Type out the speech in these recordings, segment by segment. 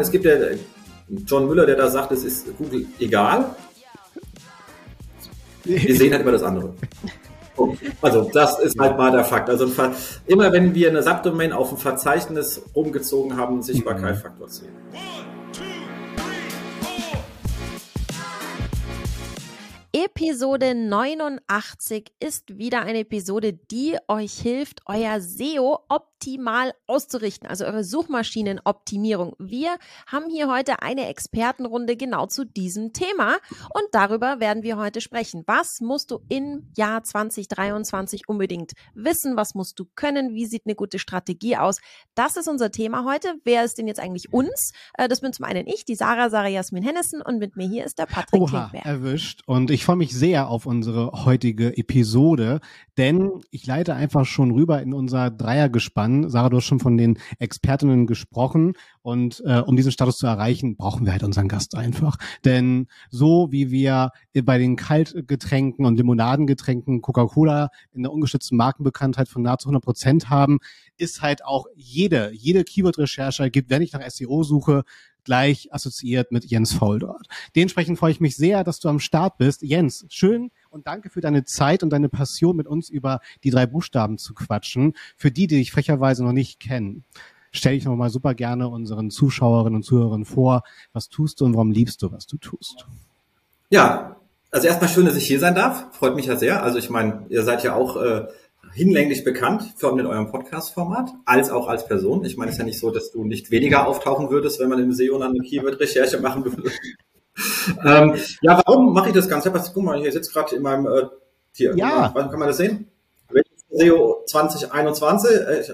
es gibt ja John Müller, der da sagt, es ist Google egal. Wir sehen halt immer das andere. Also das ist halt mal der Fakt. Also immer wenn wir eine Subdomain auf ein Verzeichnis rumgezogen haben, Sichtbarkeitsfaktor 10. Episode 89 ist wieder eine Episode, die euch hilft, euer SEO optimal auszurichten, also eure Suchmaschinenoptimierung. Wir haben hier heute eine Expertenrunde genau zu diesem Thema und darüber werden wir heute sprechen. Was musst du im Jahr 2023 unbedingt wissen? Was musst du können? Wie sieht eine gute Strategie aus? Das ist unser Thema heute. Wer ist denn jetzt eigentlich uns? Äh, das bin zum einen ich, die Sarah, Sarah Jasmin Hennessen und mit mir hier ist der Patrick Oha, Klinkberg. erwischt und ich freue mich sehr auf unsere heutige Episode, denn ich leite einfach schon rüber in unser Dreiergespann. Sarah, du hast schon von den Expertinnen gesprochen und äh, um diesen Status zu erreichen, brauchen wir halt unseren Gast einfach. Denn so wie wir bei den Kaltgetränken und Limonadengetränken Coca-Cola in der ungeschützten Markenbekanntheit von nahezu 100 Prozent haben, ist halt auch jede, jede Keyword-Recherche wenn ich nach SEO suche, gleich assoziiert mit Jens Faul dort. Dementsprechend freue ich mich sehr, dass du am Start bist. Jens, schön und danke für deine Zeit und deine Passion, mit uns über die drei Buchstaben zu quatschen. Für die, die dich frecherweise noch nicht kennen, stell dich nochmal super gerne unseren Zuschauerinnen und Zuhörern vor. Was tust du und warum liebst du, was du tust? Ja, also erstmal schön, dass ich hier sein darf. Freut mich ja sehr. Also ich meine, ihr seid ja auch äh, hinlänglich bekannt, vor allem in eurem Podcast-Format, als auch als Person. Ich meine, es ist ja nicht so, dass du nicht weniger auftauchen würdest, wenn man im SEO eine Keyword-Recherche machen würde. ähm, ja, warum mache ich das Ganze? Guck mal, hier sitzt gerade in meinem äh, hier, ja. kann man das sehen? SEO 2021,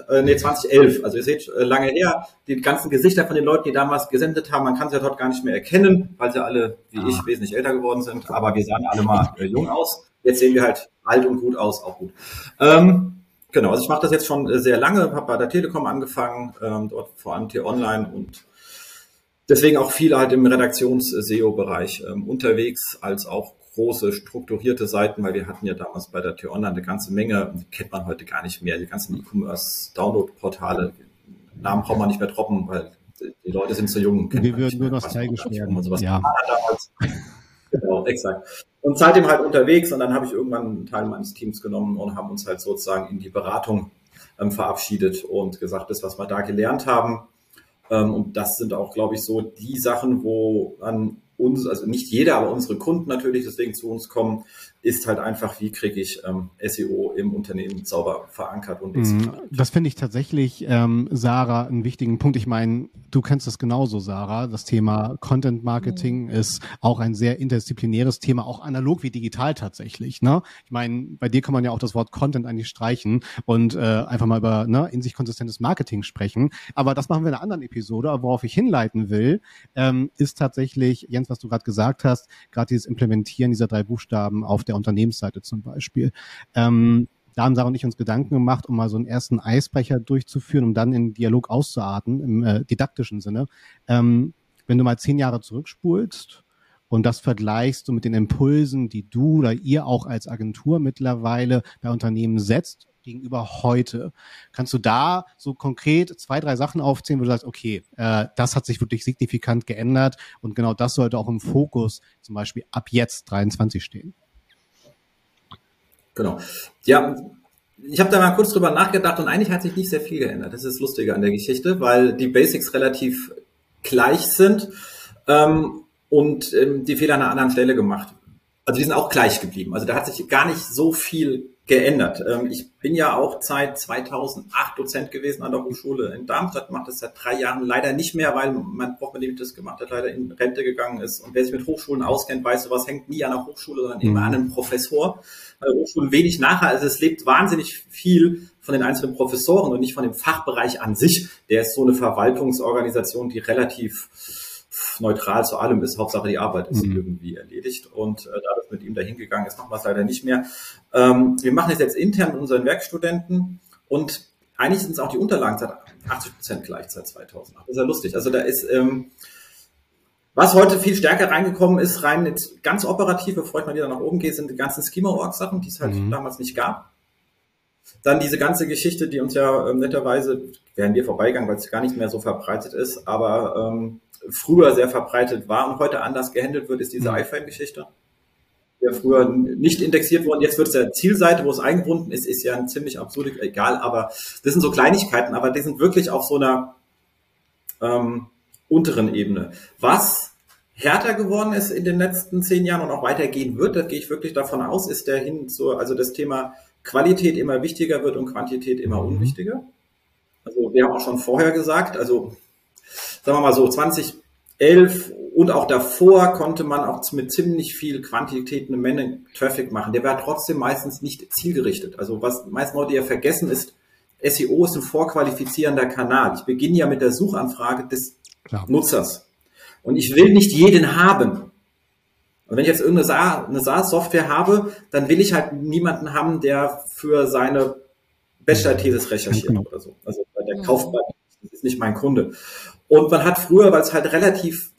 äh, nee, 2011. Also ihr seht, äh, lange her, die ganzen Gesichter von den Leuten, die damals gesendet haben, man kann sie ja dort gar nicht mehr erkennen, weil sie alle, wie ah. ich, wesentlich älter geworden sind, aber wir sahen alle mal äh, jung aus. Jetzt sehen wir halt alt und gut aus, auch gut. Ähm, genau, also ich mache das jetzt schon äh, sehr lange, habe bei der Telekom angefangen, ähm, dort vor allem T-Online und deswegen auch viel halt im Redaktions-SEO-Bereich ähm, unterwegs, als auch große strukturierte Seiten, weil wir hatten ja damals bei der T-Online eine ganze Menge, die kennt man heute gar nicht mehr, die ganzen E-Commerce-Download-Portale, Namen braucht man nicht mehr droppen, weil die Leute sind zu jung. Wir würden nur nostalgisch werden. Ja. Genau, exakt. Und seitdem halt unterwegs und dann habe ich irgendwann einen Teil meines Teams genommen und haben uns halt sozusagen in die Beratung ähm, verabschiedet und gesagt, das, was wir da gelernt haben. Ähm, und das sind auch, glaube ich, so die Sachen, wo an uns, also nicht jeder, aber unsere Kunden natürlich deswegen zu uns kommen, ist halt einfach, wie kriege ich ähm, SEO im Unternehmen sauber verankert und mhm. Das finde ich tatsächlich, ähm, Sarah, einen wichtigen Punkt. Ich meine, du kennst das genauso, Sarah. Das Thema Content Marketing mhm. ist auch ein sehr interdisziplinäres Thema, auch analog wie digital tatsächlich. Ne? Ich meine, bei dir kann man ja auch das Wort Content eigentlich streichen und äh, einfach mal über ne, in sich konsistentes Marketing sprechen. Aber das machen wir in einer anderen Episode. Aber worauf ich hinleiten will, ähm, ist tatsächlich, Jens, was du gerade gesagt hast, gerade dieses Implementieren dieser drei Buchstaben auf der Unternehmensseite zum Beispiel. Ähm, da haben Sarah und ich uns Gedanken gemacht, um mal so einen ersten Eisbrecher durchzuführen, um dann in Dialog auszuarten, im äh, didaktischen Sinne. Ähm, wenn du mal zehn Jahre zurückspulst und das vergleichst du mit den Impulsen, die du oder ihr auch als Agentur mittlerweile bei Unternehmen setzt, gegenüber heute. Kannst du da so konkret zwei, drei Sachen aufzählen, wo du sagst, okay, äh, das hat sich wirklich signifikant geändert und genau das sollte auch im Fokus zum Beispiel ab jetzt 23 stehen? Genau. Ja, ich habe da mal kurz drüber nachgedacht und eigentlich hat sich nicht sehr viel geändert. Das ist das Lustige an der Geschichte, weil die Basics relativ gleich sind ähm, und ähm, die Fehler an einer anderen Stelle gemacht. Also die sind auch gleich geblieben. Also da hat sich gar nicht so viel geändert. Ähm, ich bin ja auch seit 2008 Dozent gewesen an der Hochschule in Darmstadt, mache das seit drei Jahren leider nicht mehr, weil mein Prof, mit dem ich das gemacht habe, leider in Rente gegangen ist. Und wer sich mit Hochschulen auskennt, weiß, sowas hängt nie an der Hochschule, sondern immer mhm. an einem Professor. Bei Hochschulen wenig nachher. Also es lebt wahnsinnig viel von den einzelnen Professoren und nicht von dem Fachbereich an sich. Der ist so eine Verwaltungsorganisation, die relativ neutral zu allem ist. Hauptsache die Arbeit ist mhm. irgendwie erledigt. Und äh, da das mit ihm dahin gegangen ist, machen wir es leider nicht mehr. Ähm, wir machen es jetzt intern mit unseren Werkstudenten und eigentlich sind es auch die Unterlagen seit 80 Prozent gleich seit 2008. Das ist ja lustig. Also da ist, ähm, was heute viel stärker reingekommen ist, rein jetzt ganz operativ, bevor ich mal wieder nach oben gehe, sind die ganzen Schema-Org-Sachen, die es halt mhm. damals nicht gab. Dann diese ganze Geschichte, die uns ja ähm, netterweise, werden wir vorbeigegangen, weil es gar nicht mehr so verbreitet ist, aber ähm, früher sehr verbreitet war und heute anders gehandelt wird, ist diese mhm. iFrame-Geschichte. Ja, früher nicht indexiert worden, jetzt wird es ja Zielseite, wo es eingebunden ist, ist ja ein ziemlich absurd, egal, aber das sind so Kleinigkeiten, aber die sind wirklich auf so einer ähm, unteren Ebene. Was härter geworden ist in den letzten zehn Jahren und auch weitergehen wird, da gehe ich wirklich davon aus, ist der hin zu, also das Thema Qualität immer wichtiger wird und Quantität immer mhm. unwichtiger. Also wir haben auch schon vorher gesagt, also sagen wir mal so 2011 und auch davor konnte man auch mit ziemlich viel Quantität eine Menge Traffic machen. Der war trotzdem meistens nicht zielgerichtet. Also was meist Leute ja vergessen ist, SEO ist ein vorqualifizierender Kanal. Ich beginne ja mit der Suchanfrage des Klar. Nutzers. Und ich will nicht jeden haben. Und wenn ich jetzt irgendeine SaaS-Software habe, dann will ich halt niemanden haben, der für seine Bachelor-Thesis recherchiert genau. oder so. Also der kauft bei das ist nicht mein Kunde. Und man hat früher, weil es halt relativ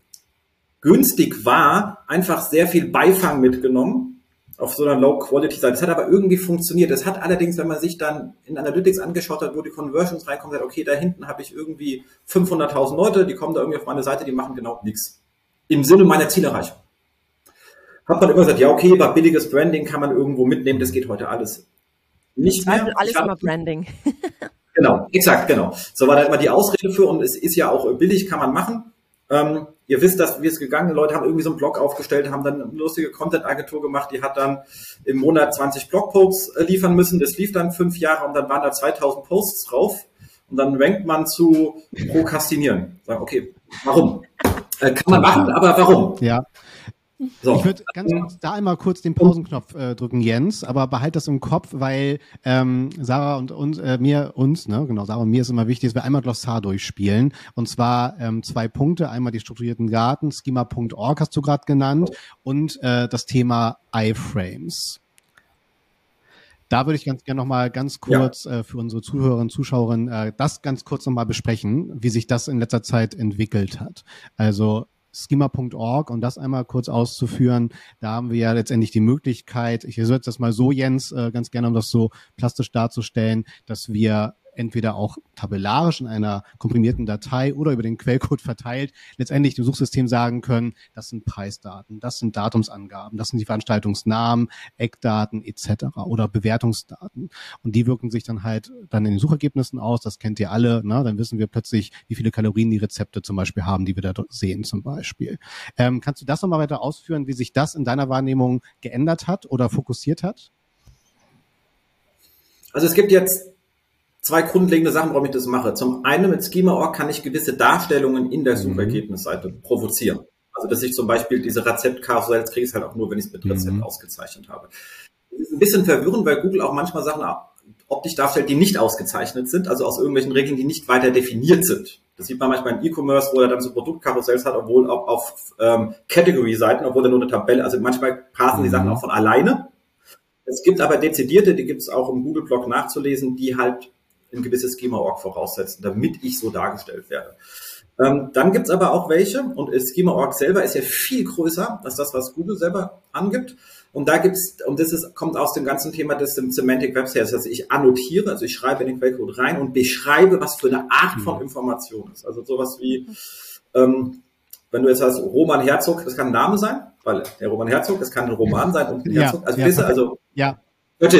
günstig war, einfach sehr viel Beifang mitgenommen auf so einer Low-Quality-Seite. Das hat aber irgendwie funktioniert. Das hat allerdings, wenn man sich dann in Analytics angeschaut hat, wo die Conversions reinkommen, sagt, okay, da hinten habe ich irgendwie 500.000 Leute, die kommen da irgendwie auf meine Seite, die machen genau nichts. Im Sinne meiner Zielerreichung. Hat man immer gesagt, ja, okay, war billiges Branding, kann man irgendwo mitnehmen, das geht heute alles nicht mehr. Also alles immer Branding. genau, exakt, genau. So war da immer die Ausrede für und es ist ja auch billig, kann man machen. Ähm, ihr wisst, dass wie es gegangen Leute haben irgendwie so einen Blog aufgestellt, haben dann eine lustige Content-Agentur gemacht, die hat dann im Monat 20 Blogposts äh, liefern müssen. Das lief dann fünf Jahre und dann waren da 2000 Posts drauf. Und dann rankt man zu Prokrastinieren. Sagen, okay, warum? Äh, kann man machen, aber warum? Ja. So. Ich würde ganz kurz da einmal kurz den Pausenknopf äh, drücken, Jens, aber behalt das im Kopf, weil ähm, Sarah und uns, äh, mir, uns, ne, genau, Sarah und mir ist immer wichtig, dass wir einmal Glossar durchspielen. Und zwar ähm, zwei Punkte, einmal die strukturierten Daten, schema.org hast du gerade genannt, und äh, das Thema iFrames. Da würde ich ganz gerne nochmal ganz kurz ja. äh, für unsere Zuhörerinnen und Zuschauerinnen äh, das ganz kurz nochmal besprechen, wie sich das in letzter Zeit entwickelt hat. Also schema.org und das einmal kurz auszuführen, da haben wir ja letztendlich die Möglichkeit, ich setze das mal so, Jens, äh, ganz gerne, um das so plastisch darzustellen, dass wir entweder auch tabellarisch in einer komprimierten Datei oder über den Quellcode verteilt, letztendlich dem Suchsystem sagen können, das sind Preisdaten, das sind Datumsangaben, das sind die Veranstaltungsnamen, Eckdaten etc. oder Bewertungsdaten. Und die wirken sich dann halt dann in den Suchergebnissen aus, das kennt ihr alle, ne? dann wissen wir plötzlich, wie viele Kalorien die Rezepte zum Beispiel haben, die wir da sehen zum Beispiel. Ähm, kannst du das nochmal weiter ausführen, wie sich das in deiner Wahrnehmung geändert hat oder fokussiert hat? Also es gibt jetzt zwei grundlegende Sachen, warum ich das mache. Zum einen mit Schema.org kann ich gewisse Darstellungen in der mhm. Suchergebnisseite provozieren. Also dass ich zum Beispiel diese Rezeptkarussells kriege ich halt auch nur, wenn ich es mit Rezept mhm. ausgezeichnet habe. Das ist ein bisschen verwirrend, weil Google auch manchmal Sachen optisch darstellt, die nicht ausgezeichnet sind, also aus irgendwelchen Regeln, die nicht weiter definiert sind. Das sieht man manchmal im E-Commerce, wo er dann so Produktkarussells hat, obwohl auch auf ähm, Category-Seiten, obwohl er nur eine Tabelle, also manchmal passen die Sachen mhm. auch von alleine. Es gibt aber dezidierte, die gibt es auch im Google-Blog nachzulesen, die halt ein gewisses Schema-Org voraussetzen, damit ich so dargestellt werde. Ähm, dann gibt's aber auch welche, und Schema.org selber ist ja viel größer als das, was Google selber angibt. Und da gibt's, und das ist, kommt aus dem ganzen Thema des Semantic Web Services, also ich annotiere, also ich schreibe in den Quellcode rein und beschreibe, was für eine Art von mhm. Information ist. Also sowas wie, ähm, wenn du jetzt sagst, Roman Herzog, das kann ein Name sein, weil der Roman Herzog, das kann ein Roman sein und ein Herzog. Also, ja, also ja. Also,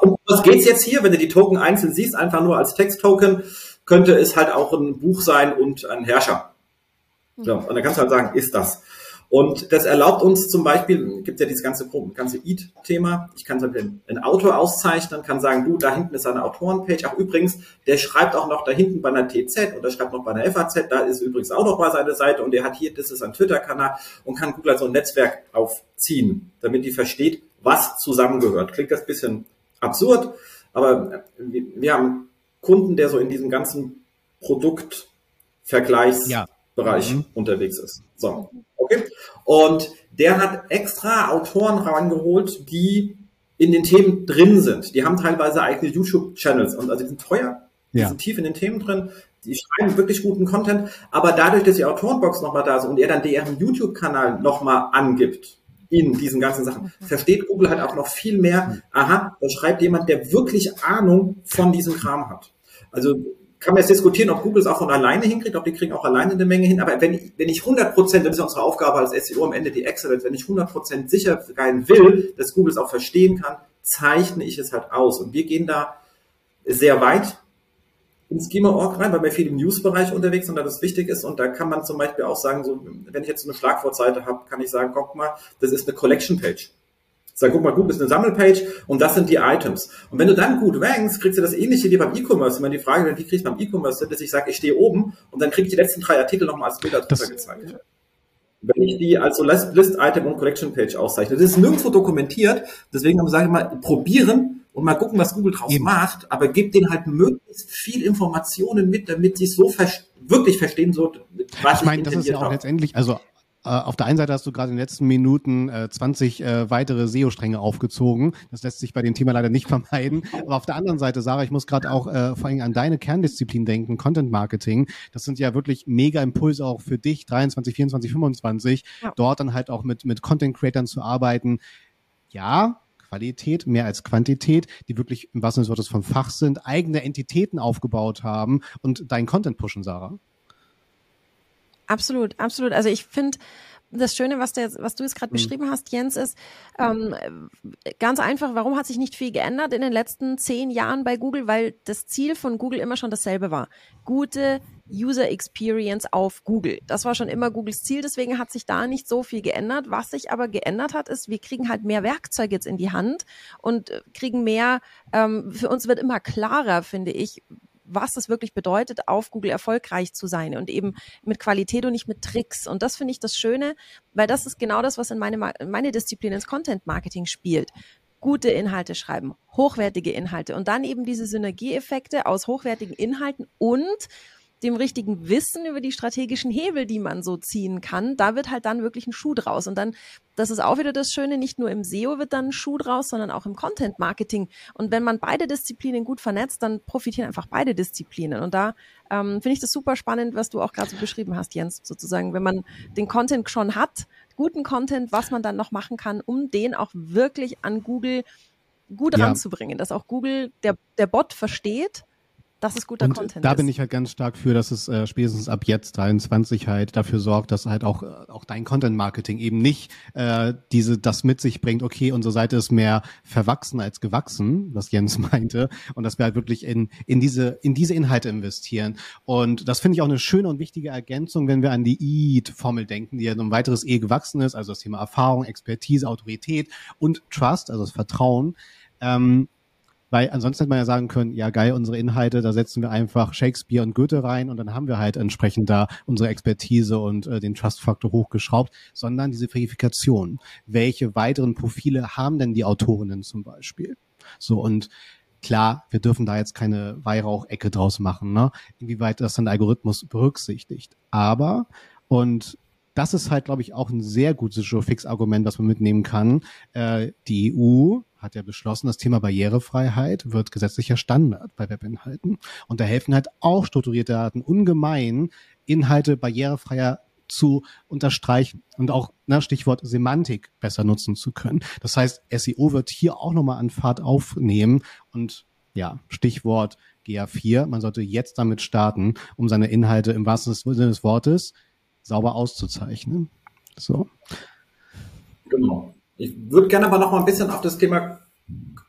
um was geht's jetzt hier? Wenn du die Token einzeln siehst, einfach nur als Text-Token, könnte es halt auch ein Buch sein und ein Herrscher. So, und dann kannst du halt sagen, ist das. Und das erlaubt uns zum Beispiel, gibt ja dieses ganze, ganze Eat-Thema. Ich kann zum Beispiel ein Autor auszeichnen, kann sagen, du, da hinten ist eine Autorenpage. Ach, übrigens, der schreibt auch noch da hinten bei einer TZ und der schreibt noch bei einer FAZ. Da ist übrigens auch noch mal seine Seite und der hat hier, das ist ein Twitter-Kanal und kann Google so ein Netzwerk aufziehen, damit die versteht, was zusammengehört. Klingt das bisschen absurd, aber wir haben Kunden, der so in diesem ganzen Produktvergleichsbereich ja. mhm. unterwegs ist. So, okay. Und der hat extra Autoren rangeholt, die in den Themen drin sind. Die haben teilweise eigene YouTube-Channels und also die sind teuer, die ja. sind tief in den Themen drin, die schreiben wirklich guten Content, aber dadurch, dass die Autorenbox nochmal da ist und er dann deren YouTube-Kanal nochmal angibt, in diesen ganzen Sachen, versteht Google halt auch noch viel mehr, aha, da schreibt jemand, der wirklich Ahnung von diesem Kram hat. Also kann man jetzt diskutieren, ob Google es auch von alleine hinkriegt, ob die kriegen auch alleine eine Menge hin. Aber wenn ich, wenn ich 100 Prozent, das ist unsere Aufgabe als SEO am Ende die Excellence, wenn ich 100 Prozent sicher sein will, dass Google es auch verstehen kann, zeichne ich es halt aus. Und wir gehen da sehr weit in Schema.org rein, weil wir viel im News-Bereich unterwegs sind, da das wichtig ist. Und da kann man zum Beispiel auch sagen, so, wenn ich jetzt so eine Schlagwortseite habe, kann ich sagen, guck mal, das ist eine Collection-Page. Sag, guck mal, Google ist eine Sammelpage und das sind die Items. Und wenn du dann gut rankst, kriegst du das ähnliche wie beim E-Commerce. Wenn die Frage, wie kriegst du beim E-Commerce, dass ich sage, ich stehe oben und dann kriege ich die letzten drei Artikel nochmal als Bilder drunter gezeigt. Wenn ich die als so List-Item und Collection-Page auszeichne. Das ist nirgendwo dokumentiert, deswegen sage ich mal, probieren und mal gucken, was Google draus Eben. macht, aber gebt denen halt möglichst viel Informationen mit, damit sie es so ver wirklich verstehen, so was ich meine, das ist ja auch letztendlich, also äh, auf der einen Seite hast du gerade in den letzten Minuten äh, 20 äh, weitere SEO-Stränge aufgezogen. Das lässt sich bei dem Thema leider nicht vermeiden. Aber auf der anderen Seite, Sarah, ich muss gerade auch äh, vor allem an deine Kerndisziplin denken, Content Marketing. Das sind ja wirklich mega Impulse auch für dich, 23, 24, 25, ja. dort dann halt auch mit, mit Content-Creatern zu arbeiten. Ja, Qualität mehr als Quantität, die wirklich im wahrsten Sinne des Wortes von Fach sind, eigene Entitäten aufgebaut haben und deinen Content pushen, Sarah. Absolut, absolut. Also ich finde, das Schöne, was, der, was du jetzt gerade mhm. beschrieben hast, Jens, ist ähm, ganz einfach, warum hat sich nicht viel geändert in den letzten zehn Jahren bei Google? Weil das Ziel von Google immer schon dasselbe war. Gute User Experience auf Google. Das war schon immer Googles Ziel, deswegen hat sich da nicht so viel geändert. Was sich aber geändert hat, ist, wir kriegen halt mehr Werkzeuge jetzt in die Hand und kriegen mehr, ähm, für uns wird immer klarer, finde ich, was das wirklich bedeutet, auf Google erfolgreich zu sein und eben mit Qualität und nicht mit Tricks. Und das finde ich das Schöne, weil das ist genau das, was in meine, meine Disziplin ins Content Marketing spielt gute Inhalte schreiben, hochwertige Inhalte und dann eben diese Synergieeffekte aus hochwertigen Inhalten und dem richtigen Wissen über die strategischen Hebel, die man so ziehen kann, da wird halt dann wirklich ein Schuh draus. Und dann, das ist auch wieder das Schöne, nicht nur im SEO wird dann ein Schuh draus, sondern auch im Content Marketing. Und wenn man beide Disziplinen gut vernetzt, dann profitieren einfach beide Disziplinen. Und da ähm, finde ich das super spannend, was du auch gerade so beschrieben hast, Jens, sozusagen, wenn man den Content schon hat, guten Content, was man dann noch machen kann, um den auch wirklich an Google gut ja. ranzubringen, dass auch Google, der, der Bot versteht, das ist guter und Content. Da ist. bin ich halt ganz stark für, dass es äh, spätestens ab jetzt 23 halt dafür sorgt, dass halt auch, äh, auch dein Content-Marketing eben nicht äh, diese das mit sich bringt, okay, unsere Seite ist mehr verwachsen als gewachsen, was Jens meinte, und dass wir halt wirklich in, in, diese, in diese Inhalte investieren. Und das finde ich auch eine schöne und wichtige Ergänzung, wenn wir an die EAT-Formel denken, die ja ein weiteres E gewachsen ist, also das Thema Erfahrung, Expertise, Autorität und Trust, also das Vertrauen. Ähm, weil ansonsten hätte man ja sagen können, ja geil, unsere Inhalte, da setzen wir einfach Shakespeare und Goethe rein und dann haben wir halt entsprechend da unsere Expertise und äh, den Trust-Faktor hochgeschraubt, sondern diese Verifikation. Welche weiteren Profile haben denn die Autorinnen zum Beispiel? So und klar, wir dürfen da jetzt keine Weihrauchecke draus machen, ne? inwieweit das dann Algorithmus berücksichtigt. Aber, und das ist halt, glaube ich, auch ein sehr gutes Joe-Fix-Argument, was man mitnehmen kann. Äh, die EU hat ja beschlossen, das Thema Barrierefreiheit wird gesetzlicher Standard bei Webinhalten. Und da helfen halt auch strukturierte Daten ungemein, Inhalte barrierefreier zu unterstreichen und auch ne, Stichwort Semantik besser nutzen zu können. Das heißt, SEO wird hier auch nochmal an Fahrt aufnehmen und ja, Stichwort GA4, man sollte jetzt damit starten, um seine Inhalte im wahrsten Sinne des Wortes sauber auszuzeichnen. So. Genau. Ich würde gerne aber noch mal ein bisschen auf das Thema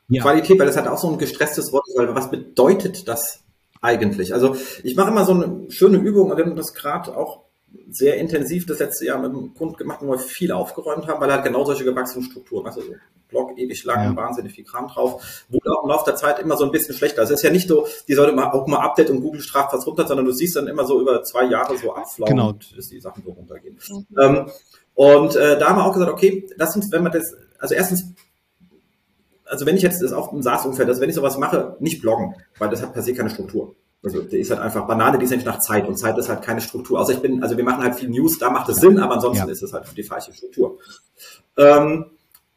ja. Qualität, weil das hat auch so ein gestresstes Wort, weil was bedeutet das eigentlich? Also ich mache immer so eine schöne Übung und wir haben das gerade auch sehr intensiv das letzte Jahr mit dem Kunden gemacht, wo wir viel aufgeräumt haben, weil er hat genau solche gewachsenen Strukturen, also ewig lang, ja. wahnsinnig viel Kram drauf, wurde auch im Laufe der Zeit immer so ein bisschen schlechter. Also es ist ja nicht so, die sollte mal auch mal Update und Google straft was runter, sondern du siehst dann immer so über zwei Jahre so abflauen, genau. dass die Sachen so runtergehen. Mhm. Ähm, und äh, da haben wir auch gesagt, okay, lass uns, wenn man das, also erstens, also wenn ich jetzt das auf dem SaaS-Umfeld, also wenn ich sowas mache, nicht bloggen, weil das hat per se keine Struktur. Also der ist halt einfach Banane, die ist nicht nach Zeit und Zeit ist halt keine Struktur. Außer ich bin, also wir machen halt viel News, da macht es Sinn, aber ansonsten ja. ist es halt die falsche Struktur. Ähm,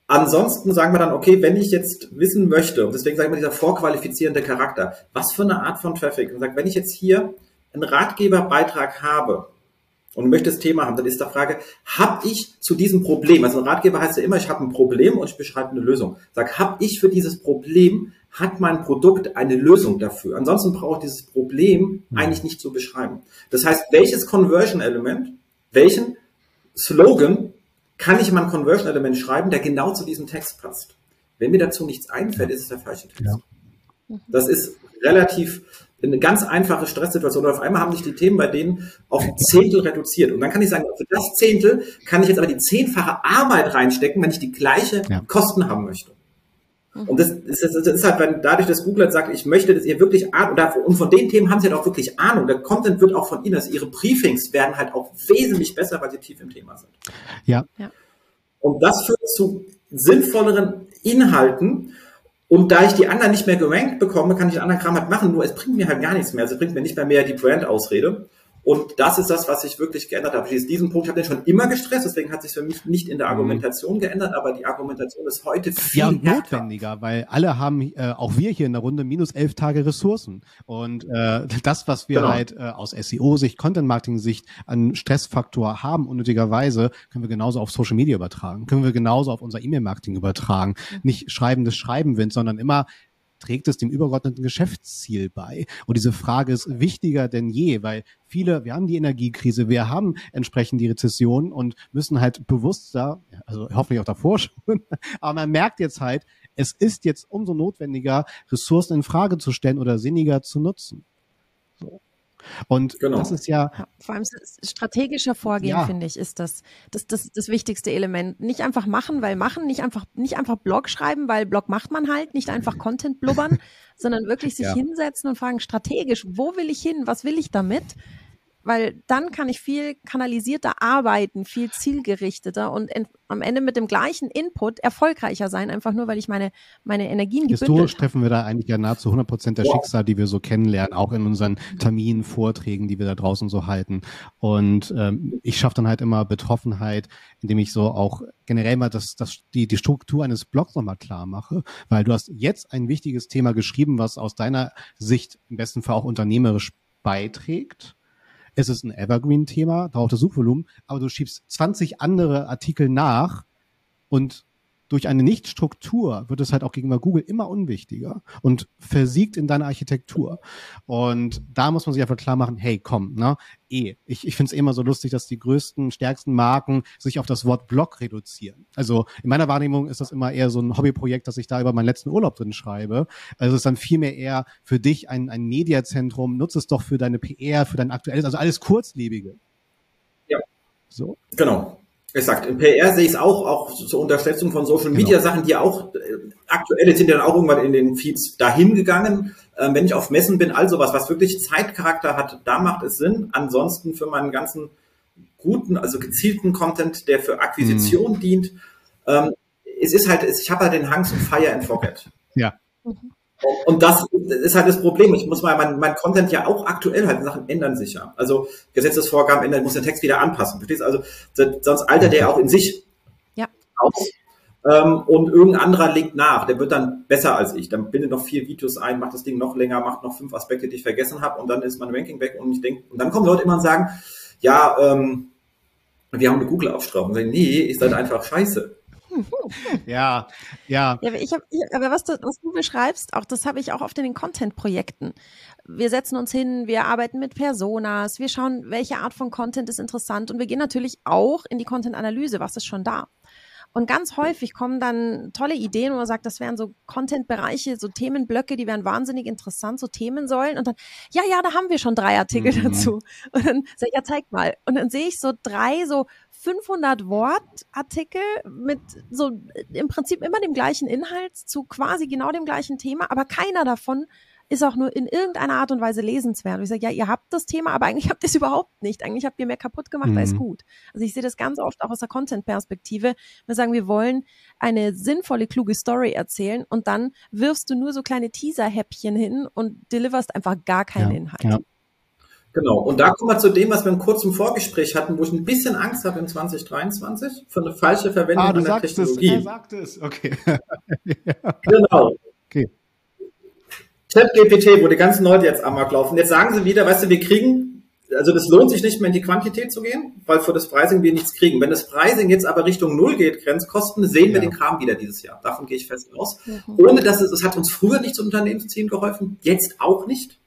ansonsten sagen wir dann, okay, wenn ich jetzt wissen möchte, und deswegen sagen wir dieser vorqualifizierende Charakter, was für eine Art von Traffic? Und sagt, wenn ich jetzt hier einen Ratgeberbeitrag habe, und möchte das Thema haben, dann ist die Frage, habe ich zu diesem Problem, also ein Ratgeber heißt ja immer, ich habe ein Problem und ich beschreibe eine Lösung. Sag, habe ich für dieses Problem, hat mein Produkt eine Lösung dafür? Ansonsten brauche ich dieses Problem mhm. eigentlich nicht zu beschreiben. Das heißt, welches Conversion-Element, welchen Slogan kann ich in meinem Conversion-Element schreiben, der genau zu diesem Text passt? Wenn mir dazu nichts einfällt, ist es der falsche Text. Ja. Das ist relativ eine ganz einfache Stresssituation. Und auf einmal haben sich die Themen bei denen auf ein Zehntel reduziert. Und dann kann ich sagen, für das Zehntel kann ich jetzt aber die zehnfache Arbeit reinstecken, wenn ich die gleiche ja. Kosten haben möchte. Und das ist, das ist halt, wenn dadurch, dass Google sagt, ich möchte, dass ihr wirklich Ahnung, und von den Themen haben sie halt auch wirklich Ahnung. Der Content wird auch von ihnen, also ihre Briefings werden halt auch wesentlich besser, weil sie tief im Thema sind. Ja. ja. Und das führt zu sinnvolleren Inhalten und da ich die anderen nicht mehr gerankt bekomme, kann ich den anderen Kram halt machen, nur es bringt mir halt gar nichts mehr. Also es bringt mir nicht mehr mehr die Brand-Ausrede. Und das ist das, was sich wirklich geändert hat. Diesen Punkt habe ich schon immer gestresst, deswegen hat sich für mich nicht in der mhm. Argumentation geändert, aber die Argumentation ist heute viel Ja, notwendiger, weil alle haben, äh, auch wir hier in der Runde, minus elf Tage Ressourcen. Und äh, das, was wir genau. halt äh, aus SEO-Sicht, Content-Marketing-Sicht an Stressfaktor haben, unnötigerweise, können wir genauso auf Social Media übertragen, können wir genauso auf unser E-Mail-Marketing übertragen. Mhm. Nicht Schreiben des Schreibenwinds, sondern immer trägt es dem übergeordneten Geschäftsziel bei? Und diese Frage ist wichtiger denn je, weil viele, wir haben die Energiekrise, wir haben entsprechend die Rezession und müssen halt bewusster, also hoffentlich auch davor schon, aber man merkt jetzt halt, es ist jetzt umso notwendiger, Ressourcen in Frage zu stellen oder sinniger zu nutzen. Und genau. das ist ja, ja. Vor allem strategischer Vorgehen, ja. finde ich, ist das, das, das das wichtigste Element. Nicht einfach machen, weil machen, nicht einfach, nicht einfach Blog schreiben, weil Blog macht man halt, nicht einfach Content blubbern, sondern wirklich sich ja. hinsetzen und fragen, strategisch, wo will ich hin, was will ich damit? Weil dann kann ich viel kanalisierter arbeiten, viel zielgerichteter und am Ende mit dem gleichen Input erfolgreicher sein, einfach nur, weil ich meine, meine Energien Historisch treffen wir da eigentlich ja nahezu 100 Prozent der wow. Schicksal, die wir so kennenlernen, auch in unseren Terminen, Vorträgen, die wir da draußen so halten. Und ähm, ich schaffe dann halt immer Betroffenheit, indem ich so auch generell mal das, das, die, die Struktur eines Blogs nochmal klar mache, weil du hast jetzt ein wichtiges Thema geschrieben, was aus deiner Sicht im besten Fall auch unternehmerisch beiträgt es ist ein Evergreen-Thema, braucht das Suchvolumen, aber du schiebst 20 andere Artikel nach und durch eine Nichtstruktur wird es halt auch gegenüber Google immer unwichtiger und versiegt in deiner Architektur. Und da muss man sich einfach klar machen, hey, komm, ne, eh. Ich, ich finde es eh immer so lustig, dass die größten, stärksten Marken sich auf das Wort Blog reduzieren. Also in meiner Wahrnehmung ist das immer eher so ein Hobbyprojekt, dass ich da über meinen letzten Urlaub drin schreibe. Also es ist dann vielmehr eher für dich ein, ein Mediazentrum, nutze es doch für deine PR, für dein aktuelles, also alles kurzlebige. Ja. So. Genau. Exakt. Im PR sehe ich es auch, auch zur Unterstützung von Social Media genau. Sachen, die auch äh, aktuell sind ja dann auch irgendwann in den Feeds dahin gegangen. Ähm, wenn ich auf Messen bin, all sowas, was wirklich Zeitcharakter hat, da macht es Sinn. Ansonsten für meinen ganzen guten, also gezielten Content, der für Akquisition mhm. dient, ähm, es ist halt, ich habe halt den Hang zu Fire and Forget. Ja. Mhm. Und das ist halt das Problem. Ich muss mal mein, mein Content ja auch aktuell halt Sachen ändern sich ja. Also Gesetzesvorgaben ändern, muss den Text wieder anpassen. Verstehst Also sonst altert der auch in sich ja. aus. Ähm, und irgendein anderer legt nach. Der wird dann besser als ich. Dann bindet noch vier Videos ein, macht das Ding noch länger, macht noch fünf Aspekte, die ich vergessen habe und dann ist mein Ranking weg und ich denke, und dann kommen Leute immer und sagen, ja, ähm, wir haben eine Google-Aufstrahlung. Nee, ist halt einfach scheiße. Ja, ja. ja ich hab, aber was du, was du beschreibst, auch das habe ich auch oft in den Content-Projekten. Wir setzen uns hin, wir arbeiten mit Personas, wir schauen, welche Art von Content ist interessant und wir gehen natürlich auch in die Content-Analyse, was ist schon da. Und ganz häufig kommen dann tolle Ideen, wo man sagt, das wären so Content-Bereiche, so Themenblöcke, die wären wahnsinnig interessant, so Themensäulen. Und dann, ja, ja, da haben wir schon drei Artikel mhm. dazu. Und dann sage ich, ja, zeig mal. Und dann sehe ich so drei so 500 Wort Artikel mit so im Prinzip immer dem gleichen Inhalt zu quasi genau dem gleichen Thema, aber keiner davon ist auch nur in irgendeiner Art und Weise lesenswert. Und ich sage, ja, ihr habt das Thema, aber eigentlich habt ihr es überhaupt nicht. Eigentlich habt ihr mehr kaputt gemacht mhm. als gut. Also ich sehe das ganz oft auch aus der Content-Perspektive. Wir sagen, wir wollen eine sinnvolle, kluge Story erzählen und dann wirfst du nur so kleine Teaser-Häppchen hin und deliverst einfach gar keinen ja, Inhalt. Ja. Genau. Und da kommen wir zu dem, was wir im kurzen Vorgespräch hatten, wo ich ein bisschen Angst habe in 2023 für eine falsche Verwendung ah, du einer Technologie. Es, er sagt es, okay. ja. Genau. ChatGPT, wo die ganzen Leute jetzt amok laufen. Jetzt sagen sie wieder, weißt du, wir kriegen also das lohnt sich nicht mehr in die Quantität zu gehen, weil für das Pricing wir nichts kriegen. Wenn das Pricing jetzt aber Richtung Null geht, Grenzkosten, sehen wir den Kram wieder dieses Jahr. Davon gehe ich fest aus. Mhm. Ohne dass es, es hat uns früher nicht zu Unternehmenszielen geholfen, jetzt auch nicht.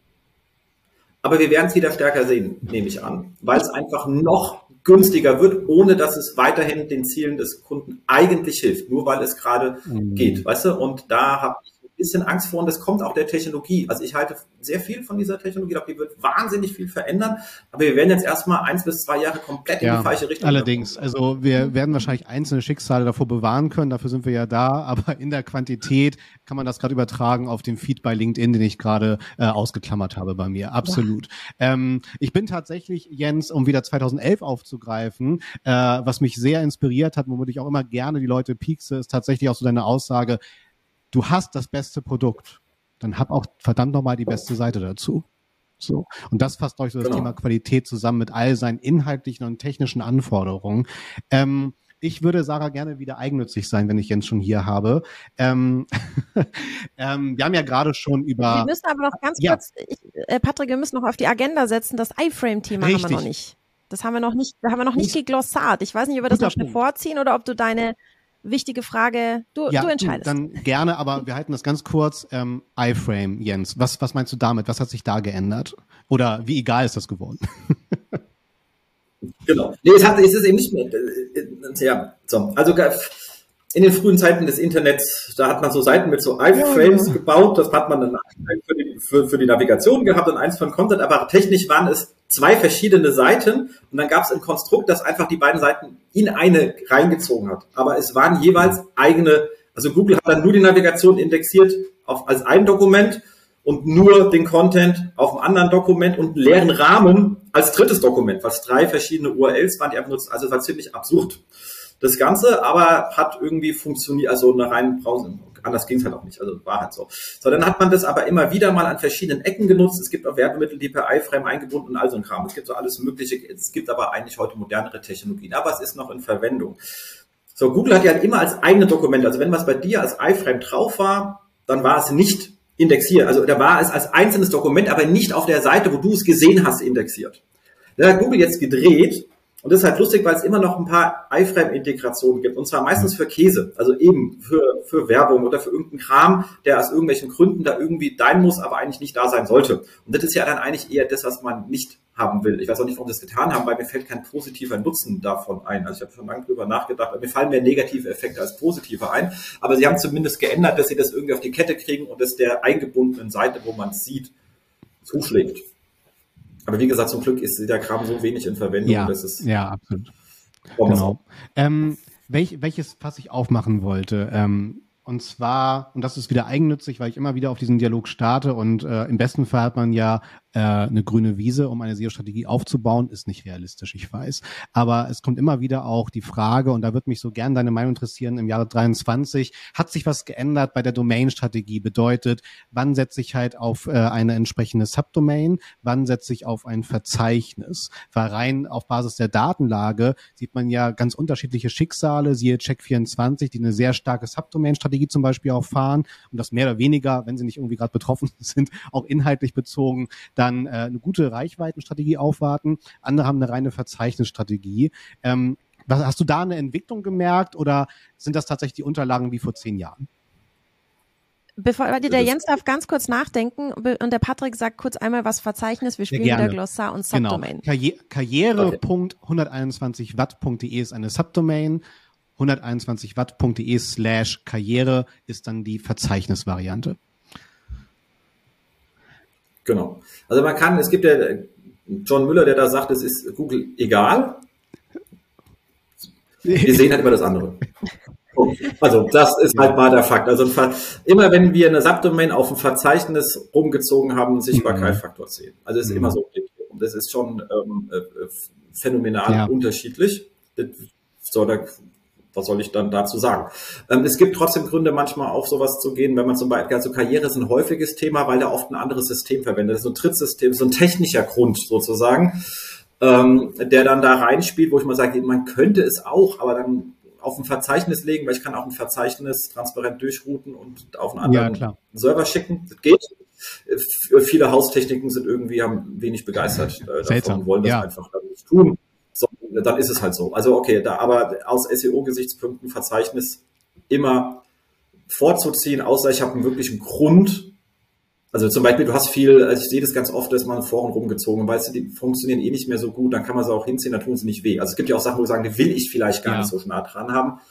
Aber wir werden es wieder stärker sehen, nehme ich an, weil es einfach noch günstiger wird, ohne dass es weiterhin den Zielen des Kunden eigentlich hilft, nur weil es gerade mhm. geht, weißt du? Und da habe bisschen Angst vor und das kommt auch der Technologie. Also ich halte sehr viel von dieser Technologie, ich glaube, die wird wahnsinnig viel verändern, aber wir werden jetzt erstmal eins bis zwei Jahre komplett ja, in die falsche Richtung. Allerdings, also wir werden wahrscheinlich einzelne Schicksale davor bewahren können, dafür sind wir ja da, aber in der Quantität kann man das gerade übertragen auf den Feed bei LinkedIn, den ich gerade äh, ausgeklammert habe bei mir. Absolut. Ja. Ähm, ich bin tatsächlich, Jens, um wieder 2011 aufzugreifen, äh, was mich sehr inspiriert hat, womit ich auch immer gerne die Leute piekse, ist tatsächlich auch so deine Aussage, du hast das beste Produkt, dann hab auch verdammt nochmal die beste Seite dazu. So. Und das fasst euch so das genau. Thema Qualität zusammen mit all seinen inhaltlichen und technischen Anforderungen. Ähm, ich würde Sarah gerne wieder eigennützig sein, wenn ich Jens schon hier habe. Ähm, ähm, wir haben ja gerade schon über. Wir müssen aber noch ganz ja. kurz, ich, äh, Patrick, wir müssen noch auf die Agenda setzen. Das iFrame-Thema haben wir noch nicht. Das haben wir noch nicht, da haben wir noch nicht geglossart. Ich weiß nicht, ob wir das noch vorziehen oder ob du deine wichtige Frage. Du, ja, du entscheidest. Dann gerne, aber wir halten das ganz kurz. Ähm, iFrame, Jens, was, was meinst du damit? Was hat sich da geändert? Oder wie egal ist das geworden? genau. Nee, es, hat, es ist eben nicht mehr. Äh, äh, ja, so. Also in den frühen Zeiten des Internets, da hat man so Seiten mit so iFrames ja, gebaut. Das hat man dann für die, für, für die Navigation gehabt und eins von Content. Aber technisch waren es zwei verschiedene Seiten und dann gab es ein Konstrukt, das einfach die beiden Seiten in eine reingezogen hat. Aber es waren jeweils eigene, also Google hat dann nur die Navigation indexiert auf, als ein Dokument und nur den Content auf einem anderen Dokument und einen leeren Rahmen als drittes Dokument, was drei verschiedene URLs waren, die einfach nutzen. Also es war ziemlich absurd. Das Ganze aber hat irgendwie funktioniert, also eine reine Browser, anders ging es halt auch nicht, also war halt so. So, dann hat man das aber immer wieder mal an verschiedenen Ecken genutzt. Es gibt auch Werbemittel, die per iFrame eingebunden und all so ein Kram. Es gibt so alles Mögliche. Es gibt aber eigentlich heute modernere Technologien, aber es ist noch in Verwendung. So, Google hat ja immer als eigene Dokumente, also wenn was bei dir als iFrame drauf war, dann war es nicht indexiert. Also da war es als einzelnes Dokument, aber nicht auf der Seite, wo du es gesehen hast, indexiert. Da hat Google jetzt gedreht und das ist halt lustig, weil es immer noch ein paar iFrame-Integrationen gibt. Und zwar meistens für Käse. Also eben für, für Werbung oder für irgendeinen Kram, der aus irgendwelchen Gründen da irgendwie dein muss, aber eigentlich nicht da sein sollte. Und das ist ja dann eigentlich eher das, was man nicht haben will. Ich weiß auch nicht, warum sie das getan haben, weil mir fällt kein positiver Nutzen davon ein. Also ich habe schon lange drüber nachgedacht, mir fallen mehr negative Effekte als positive ein. Aber sie haben zumindest geändert, dass sie das irgendwie auf die Kette kriegen und es der eingebundenen Seite, wo man es sieht, zuschlägt. Aber wie gesagt, zum Glück ist der Kram so wenig in Verwendung, ja, dass es. Ja, absolut. Genau. Ähm, welch, welches Fass ich aufmachen wollte, ähm, und zwar, und das ist wieder eigennützig, weil ich immer wieder auf diesen Dialog starte und äh, im besten Fall hat man ja äh, eine grüne Wiese, um eine SEO-Strategie aufzubauen, ist nicht realistisch, ich weiß. Aber es kommt immer wieder auch die Frage, und da wird mich so gern deine Meinung interessieren, im Jahre 23, hat sich was geändert bei der Domain-Strategie? Bedeutet, wann setze ich halt auf äh, eine entsprechende Subdomain, wann setze ich auf ein Verzeichnis? Weil rein auf Basis der Datenlage sieht man ja ganz unterschiedliche Schicksale, siehe Check24, die eine sehr starke Subdomain-Strategie zum Beispiel auch fahren und das mehr oder weniger, wenn sie nicht irgendwie gerade betroffen sind, auch inhaltlich bezogen dann äh, eine gute Reichweitenstrategie aufwarten. Andere haben eine reine Verzeichnisstrategie. Ähm, was, hast du da eine Entwicklung gemerkt oder sind das tatsächlich die Unterlagen wie vor zehn Jahren? Bevor der Jens darf ganz kurz nachdenken und der Patrick sagt kurz einmal was Verzeichnis. Wir spielen wieder Glossar und genau. Subdomain. Genau. Karriere.121watt.de ist eine Subdomain. 121watt.de slash Karriere ist dann die Verzeichnisvariante. Genau. Also man kann, es gibt ja John Müller, der da sagt, es ist Google egal. Wir sehen halt immer das andere. Also das ist halt mal der Fakt. Also immer wenn wir eine Subdomain auf ein Verzeichnis rumgezogen haben, Sichtbarkeitsfaktor 10. Also es ist mhm. immer so. Das ist schon ähm, äh, phänomenal ja. unterschiedlich. So, da was soll ich dann dazu sagen? Ähm, es gibt trotzdem Gründe, manchmal auf sowas zu gehen, wenn man zum Beispiel, also Karriere ist ein häufiges Thema, weil da oft ein anderes System verwendet ist, so ein Trittsystem, so ein technischer Grund sozusagen, ähm, der dann da reinspielt, wo ich mal sage, man könnte es auch, aber dann auf ein Verzeichnis legen, weil ich kann auch ein Verzeichnis transparent durchrouten und auf einen anderen ja, Server schicken. Das geht. viele Haustechniken sind irgendwie, haben wenig begeistert äh, davon und wollen das ja. einfach nicht tun. So, dann ist es halt so. Also okay, da aber aus SEO-Gesichtspunkten Verzeichnis immer vorzuziehen, außer ich habe einen wirklichen Grund. Also zum Beispiel, du hast viel, also ich sehe das ganz oft, dass man Foren rumgezogen, weißt du, die funktionieren eh nicht mehr so gut, dann kann man sie auch hinziehen, dann tun sie nicht weh. Also es gibt ja auch Sachen, wo wir sagen, die will ich vielleicht gar ja. nicht so nah dran haben.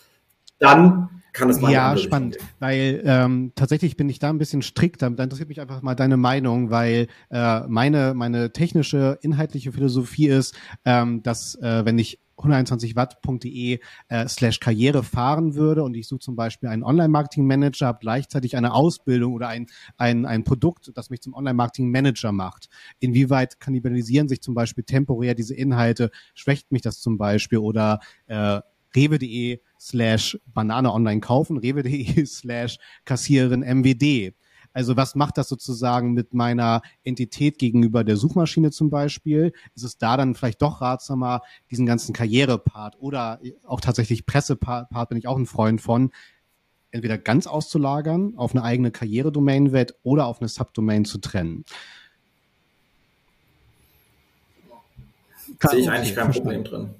Dann kann es mal Ja, spannend, weil ähm, tatsächlich bin ich da ein bisschen strikter. Da interessiert mich einfach mal deine Meinung, weil äh, meine meine technische inhaltliche Philosophie ist, ähm, dass äh, wenn ich 121watt.de äh, slash Karriere fahren würde und ich suche zum Beispiel einen Online-Marketing-Manager, habe gleichzeitig eine Ausbildung oder ein, ein, ein Produkt, das mich zum Online-Marketing-Manager macht. Inwieweit kannibalisieren sich zum Beispiel temporär diese Inhalte? Schwächt mich das zum Beispiel oder äh, rewe.de slash Banane online kaufen, rewe.de slash Kassiererin MWD. Also was macht das sozusagen mit meiner Entität gegenüber der Suchmaschine zum Beispiel? Ist es da dann vielleicht doch ratsamer, diesen ganzen Karrierepart oder auch tatsächlich Pressepart bin ich auch ein Freund von, entweder ganz auszulagern auf eine eigene Karrieredomain-Welt oder auf eine Subdomain zu trennen? Sehe ich eigentlich kein Problem drin.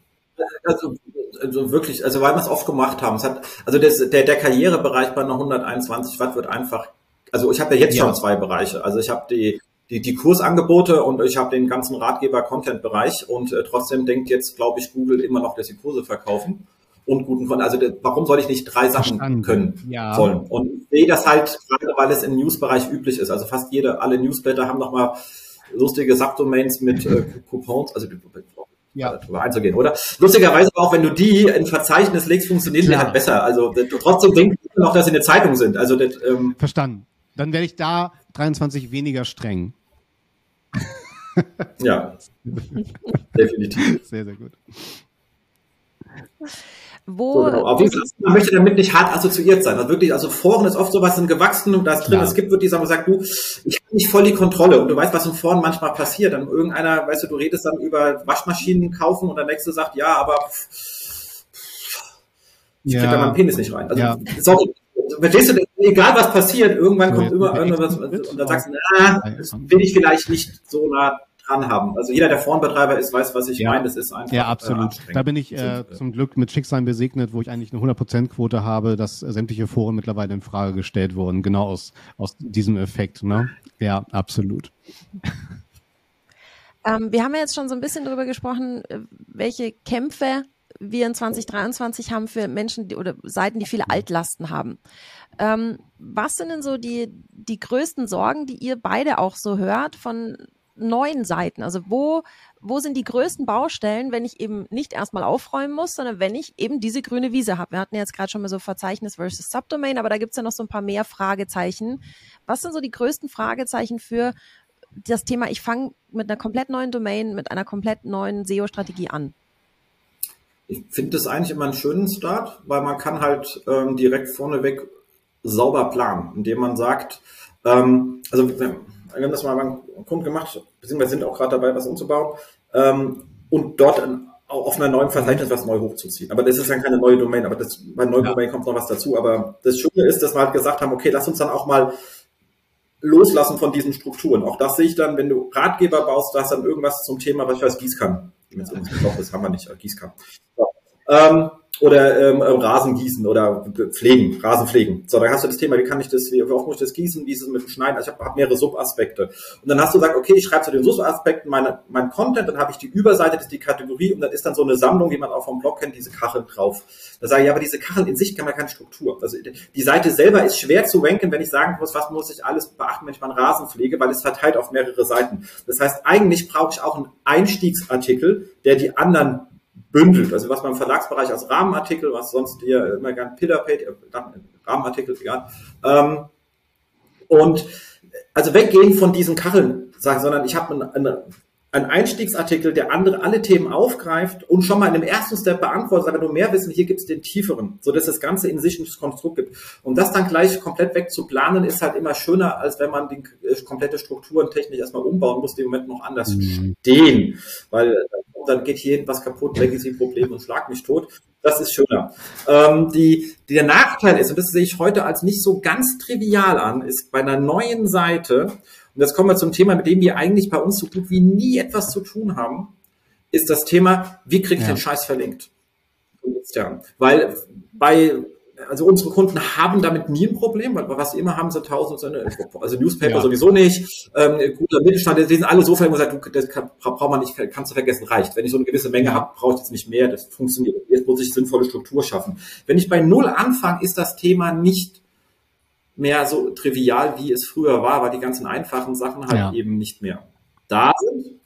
Also also wirklich, also weil wir es oft gemacht haben. Es hat, also das, der, der Karrierebereich bei einer 121 Watt wird einfach, also ich habe ja jetzt ja. schon zwei Bereiche. Also ich habe die, die, die Kursangebote und ich habe den ganzen Ratgeber-Content-Bereich und äh, trotzdem denkt jetzt, glaube ich, Google immer noch, dass sie Kurse verkaufen und guten Content. Also der, warum soll ich nicht drei Sachen Verstanden. können ja. sollen? Und ich sehe das halt gerade, weil es im News-Bereich üblich ist. Also fast jede, alle Newsletter haben nochmal lustige Subdomains mit äh, Coupons, also ja. darüber einzugehen, oder? Lustigerweise auch, wenn du die in Verzeichnis legst, funktionieren Klar. die halt besser. Also trotzdem denke ich noch, dass sie eine Zeitung sind. Also das, ähm Verstanden. Dann werde ich da 23 weniger streng. ja, definitiv. Sehr, sehr gut. Wo so, genau. Auf jeden Fall, man möchte damit nicht hart assoziiert sein. Also wirklich, also Foren ist oft sowas sind gewachsen und da ist drin, ja. es gibt wirklich, sagen wir, sagt du, ich nicht voll die Kontrolle und du weißt, was in Foren manchmal passiert. Dann irgendeiner, weißt du, du redest dann über Waschmaschinen kaufen und der nächste sagt, ja, aber ich ja. krieg da meinen Penis nicht rein. Also, ja. sorry, verstehst du, egal was passiert, irgendwann kommt immer irgendwas und dann sagst du, na, das will ich vielleicht nicht so nah dran haben. Also jeder, der Forenbetreiber ist, weiß, was ich ja. meine. Das ist einfach. Ja, absolut. Äh, da bin ich äh, zum Glück mit Schicksalen besegnet, wo ich eigentlich eine 100%-Quote habe, dass sämtliche Foren mittlerweile in Frage gestellt wurden. Genau aus, aus diesem Effekt. Ne? Ja, absolut. Ähm, wir haben ja jetzt schon so ein bisschen darüber gesprochen, äh, welche Kämpfe wir in 2023 haben für Menschen die, oder Seiten, die viele Altlasten haben. Ähm, was sind denn so die, die größten Sorgen, die ihr beide auch so hört von neuen Seiten? Also wo, wo sind die größten Baustellen, wenn ich eben nicht erstmal aufräumen muss, sondern wenn ich eben diese grüne Wiese habe? Wir hatten jetzt gerade schon mal so Verzeichnis versus Subdomain, aber da gibt's ja noch so ein paar mehr Fragezeichen. Was sind so die größten Fragezeichen für das Thema, ich fange mit einer komplett neuen Domain, mit einer komplett neuen SEO-Strategie an? Ich finde das eigentlich immer einen schönen Start, weil man kann halt ähm, direkt vorneweg sauber planen, indem man sagt, ähm, also wir haben das mal beim Kunden gemacht, beziehungsweise sind auch gerade dabei, was umzubauen ähm, und dort auf einer neuen Verzeichnis was neu hochzuziehen. Aber das ist dann keine neue Domain, aber das, bei neuen ja. Domain kommt noch was dazu. Aber das Schöne ist, dass wir halt gesagt haben, okay, lass uns dann auch mal loslassen von diesen Strukturen. Auch das sehe ich dann, wenn du Ratgeber baust, da hast dann irgendwas zum Thema, was ich weiß, Gießkannen. Jetzt das haben wir nicht, Gießkannen. So. Ähm, oder ähm, Rasen gießen oder pflegen, Rasen pflegen. So, dann hast du das Thema, wie kann ich das, wie oft muss ich das gießen, wie ist es mit dem Schneiden? Also ich habe hab mehrere Subaspekte. Und dann hast du gesagt, okay, ich schreibe zu den Subaspekten meine, mein Content, dann habe ich die Überseite, das ist die Kategorie und dann ist dann so eine Sammlung, wie man auch vom Blog kennt, diese Kacheln drauf. Da sage ich, ja, aber diese Kacheln in sich kann man keine Struktur. Also die Seite selber ist schwer zu ranken, wenn ich sagen muss, was muss ich alles beachten, wenn ich meinen Rasen pflege, weil es verteilt auf mehrere Seiten. Das heißt, eigentlich brauche ich auch einen Einstiegsartikel, der die anderen bündelt. Also was man im Verlagsbereich als Rahmenartikel, was sonst hier immer gern Pillar-Page, äh, Rahmenartikel, egal. Ähm, und also weggehen von diesen Kacheln, sagen, sondern ich habe eine, eine ein Einstiegsartikel, der andere alle Themen aufgreift und schon mal in dem ersten Step beantwortet, aber nur mehr wissen, hier gibt es den tieferen, so dass das Ganze in sich ein Konstrukt gibt. Und das dann gleich komplett wegzuplanen, ist halt immer schöner, als wenn man die äh, komplette Strukturen technisch erstmal umbauen muss, die im Moment noch anders mhm. stehen. Weil dann geht hier was kaputt, Legacy-Problem und schlag mich tot. Das ist schöner. Ähm, die, der Nachteil ist, und das sehe ich heute als nicht so ganz trivial an, ist bei einer neuen Seite, und jetzt kommen wir zum Thema, mit dem wir eigentlich bei uns so gut wie nie etwas zu tun haben, ist das Thema, wie kriege ich ja. den Scheiß verlinkt? Weil bei also unsere Kunden haben damit nie ein Problem, weil was sie immer haben, sind tausend, also Newspaper ja. sowieso nicht, ähm, guter Mittelstand, die sind alle so viel, wo man sagt, das kann, braucht man nicht, kannst du vergessen, reicht. Wenn ich so eine gewisse Menge habe, brauche ich jetzt nicht mehr, das funktioniert. Jetzt muss ich sinnvolle Struktur schaffen. Wenn ich bei Null anfange, ist das Thema nicht mehr so trivial, wie es früher war, weil die ganzen einfachen Sachen halt ja. eben nicht mehr da sind.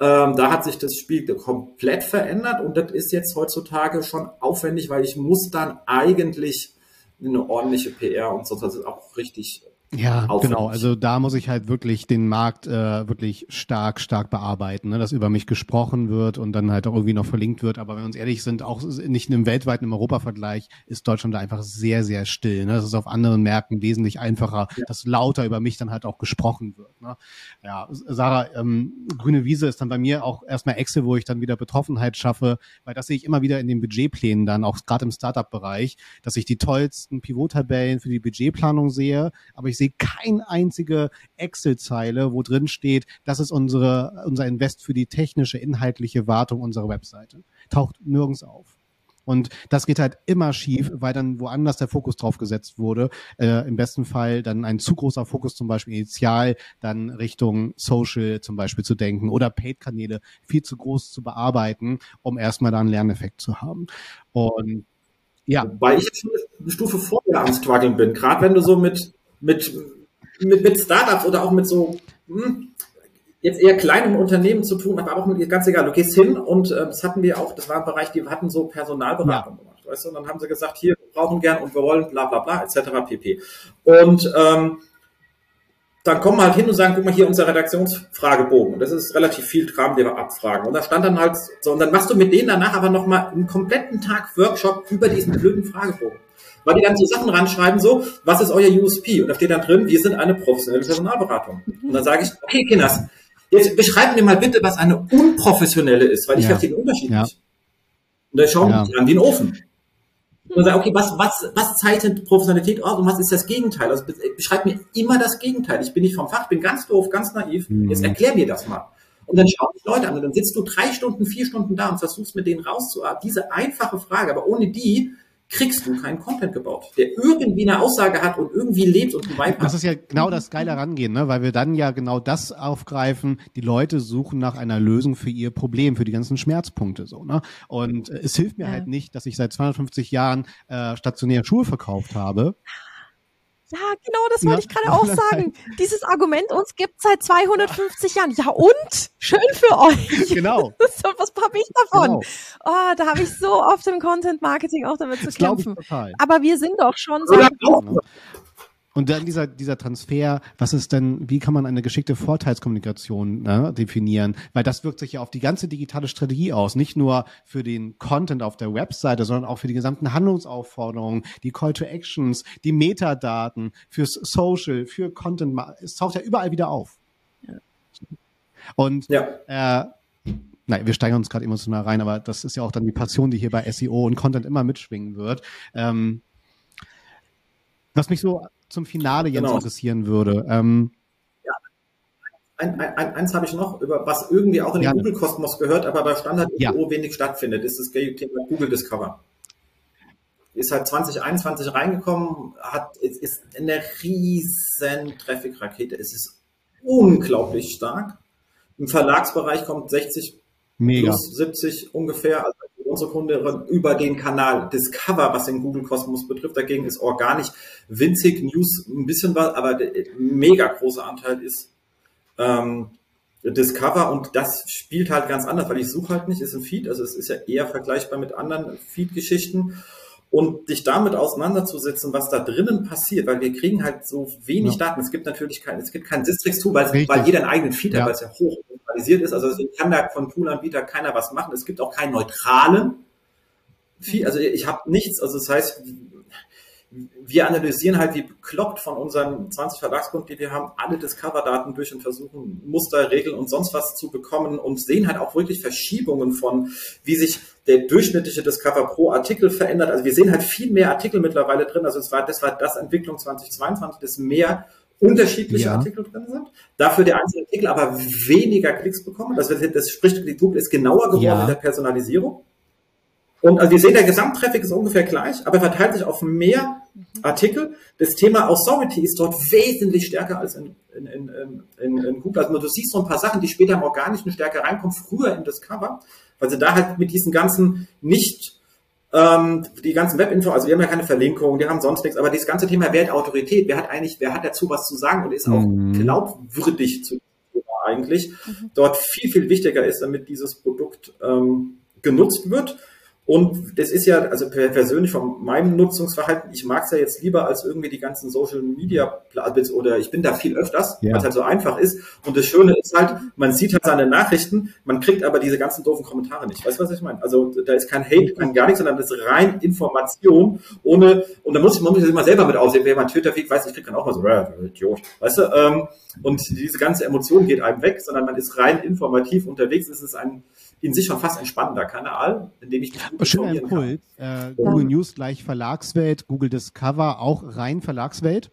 Ähm, da hat sich das Spiel komplett verändert und das ist jetzt heutzutage schon aufwendig, weil ich muss dann eigentlich eine ordentliche PR und so, das ist auch richtig ja, aufwendig. genau. Also da muss ich halt wirklich den Markt äh, wirklich stark, stark bearbeiten, ne? dass über mich gesprochen wird und dann halt auch irgendwie noch verlinkt wird. Aber wenn wir uns ehrlich sind, auch nicht in einem weltweiten, im Europavergleich ist Deutschland da einfach sehr, sehr still. Ne? Das ist auf anderen Märkten wesentlich einfacher, ja. dass lauter über mich dann halt auch gesprochen wird. Ne? Ja, Sarah, ähm, grüne Wiese ist dann bei mir auch erstmal Excel, wo ich dann wieder Betroffenheit schaffe, weil das sehe ich immer wieder in den Budgetplänen dann, auch gerade im Startup-Bereich, dass ich die tollsten Pivot-Tabellen für die Budgetplanung sehe, aber ich sehe keine einzige Excel-Zeile, wo drin steht, das ist unsere, unser Invest für die technische, inhaltliche Wartung unserer Webseite. Taucht nirgends auf. Und das geht halt immer schief, weil dann woanders der Fokus drauf gesetzt wurde. Äh, Im besten Fall dann ein zu großer Fokus zum Beispiel initial dann Richtung Social zum Beispiel zu denken oder Paid-Kanäle viel zu groß zu bearbeiten, um erstmal da einen Lerneffekt zu haben. Und ja. Weil ich eine Stufe vorher am Struggeln bin. Gerade wenn du so mit mit, mit, mit Startups oder auch mit so hm, jetzt eher kleinem Unternehmen zu tun, aber auch mit ganz egal, du gehst hin und äh, das hatten wir auch, das war ein Bereich, die hatten so Personalberatung ja. gemacht, weißt du, und dann haben sie gesagt, hier, wir brauchen gern und wir wollen bla bla bla, etc. pp. Und ähm, dann kommen wir halt hin und sagen, guck mal hier unser Redaktionsfragebogen. Und das ist relativ viel Kram, den wir abfragen. Und da stand dann halt so, und dann machst du mit denen danach aber nochmal einen kompletten Tag Workshop über diesen blöden Fragebogen weil die dann so Sachen ranschreiben, so, was ist euer USP? Und da steht dann drin, wir sind eine professionelle Personalberatung. Und dann sage ich, okay, Kinders, jetzt beschreiben mir mal bitte, was eine unprofessionelle ist, weil ich ja. verstehe den Unterschied ja. nicht. Und dann schauen ja. die an ein Ofen. Und dann sagen, okay, was, was, was zeichnet Professionalität aus und was ist das Gegenteil? Also beschreib mir immer das Gegenteil. Ich bin nicht vom Fach, bin ganz doof, ganz naiv. Mhm. Jetzt erklär mir das mal. Und dann schauen die Leute an und dann sitzt du drei Stunden, vier Stunden da und versuchst mit denen rauszuarbeiten. Diese einfache Frage, aber ohne die kriegst du keinen Content gebaut, der irgendwie eine Aussage hat und irgendwie lebt und ein Vibe hat. Das ist ja genau das geile Rangehen, ne? weil wir dann ja genau das aufgreifen. Die Leute suchen nach einer Lösung für ihr Problem, für die ganzen Schmerzpunkte so. Ne? Und äh, es hilft mir ja. halt nicht, dass ich seit 250 Jahren äh, stationär Schuhe verkauft habe. Ja, genau, das wollte ja. ich gerade auch sagen. Dieses Argument uns gibt seit 250 Jahren. Ja und? Schön für euch. Genau. Was habe ich davon? Genau. Oh, da habe ich so oft im Content Marketing auch damit zu das kämpfen. Aber wir sind doch schon so. Und dann dieser, dieser Transfer, was ist denn, wie kann man eine geschickte Vorteilskommunikation ne, definieren? Weil das wirkt sich ja auf die ganze digitale Strategie aus. Nicht nur für den Content auf der Webseite, sondern auch für die gesamten Handlungsaufforderungen, die Call to Actions, die Metadaten, fürs Social, für Content. Es taucht ja überall wieder auf. Und ja. äh, Nein, wir steigern uns gerade emotional rein, aber das ist ja auch dann die Passion, die hier bei SEO und Content immer mitschwingen wird. Ähm, was mich so zum Finale jetzt genau. interessieren würde. Ähm, ja. Ein, ein, eins habe ich noch, über was irgendwie auch in den. Google-Kosmos gehört, aber bei Standard ja. wenig stattfindet, ist das Thema Google Discover. Ist halt 2021 reingekommen, hat, ist eine riesen Traffic-Rakete. Es ist unglaublich stark. Im Verlagsbereich kommt 60 Mega. plus 70 ungefähr. Also unsere Kunden über den Kanal Discover, was den Google Kosmos betrifft. Dagegen ist organisch winzig News ein bisschen was, aber der mega große Anteil ist ähm, Discover und das spielt halt ganz anders, weil ich suche halt nicht, ist ein Feed, also es ist ja eher vergleichbar mit anderen Feed-Geschichten und dich damit auseinanderzusetzen, was da drinnen passiert, weil wir kriegen halt so wenig ja. Daten. Es gibt natürlich kein, es gibt kein Sistrix-Tool, weil, weil jeder einen eigenen Feed hat, weil es ja hoch zentralisiert ist. Also deswegen kann da von Toolanbieter keiner was machen. Es gibt auch keinen neutralen. Also ich habe nichts. Also das heißt, wir analysieren halt wie bekloppt von unseren 20 Verlagskunden, die wir haben, alle Discover-Daten durch und versuchen, Muster, Regeln und sonst was zu bekommen und sehen halt auch wirklich Verschiebungen von, wie sich der durchschnittliche Discover pro Artikel verändert. Also wir sehen halt viel mehr Artikel mittlerweile drin. Also es war, das war das Entwicklung 2022, dass mehr unterschiedliche ja. Artikel drin sind. Dafür der einzelne Artikel aber weniger Klicks bekommen. Das, das spricht, die Google ist genauer geworden ja. in der Personalisierung. Und also wir sehen, der Gesamttraffic ist ungefähr gleich, aber verteilt sich auf mehr Artikel. Das Thema Authority ist dort wesentlich stärker als in, in, in, in, in Google. Also du siehst so ein paar Sachen, die später im organischen stärker reinkommen, früher in Discover, weil sie da halt mit diesen ganzen nicht ähm, die ganzen Webinfo, also wir haben ja keine Verlinkung, wir haben sonst nichts, aber dieses ganze Thema Wertautorität, wer hat eigentlich, wer hat dazu was zu sagen und ist auch mhm. glaubwürdig zu eigentlich, mhm. dort viel, viel wichtiger ist, damit dieses Produkt ähm, genutzt wird. Und das ist ja, also persönlich von meinem Nutzungsverhalten, ich mag es ja jetzt lieber als irgendwie die ganzen Social Media oder ich bin da viel öfters, ja. weil es halt so einfach ist. Und das Schöne ist halt, man sieht halt seine Nachrichten, man kriegt aber diese ganzen doofen Kommentare nicht. Weißt du, was ich meine? Also da ist kein Hate, kein gar nichts, sondern das ist rein Information, ohne, und da muss ich, man muss sich immer selber mit aussehen. Wer mein Twitter-Feed weiß, ich krieg dann auch mal so, äh, Idiot. Weißt du, ähm, und diese ganze Emotion geht einem weg, sondern man ist rein informativ unterwegs. Es ist ein, in sich schon fast ein spannender Kanal, in dem ich mich Schöner Impuls. Äh, Google News gleich Verlagswelt, Google Discover auch rein Verlagswelt?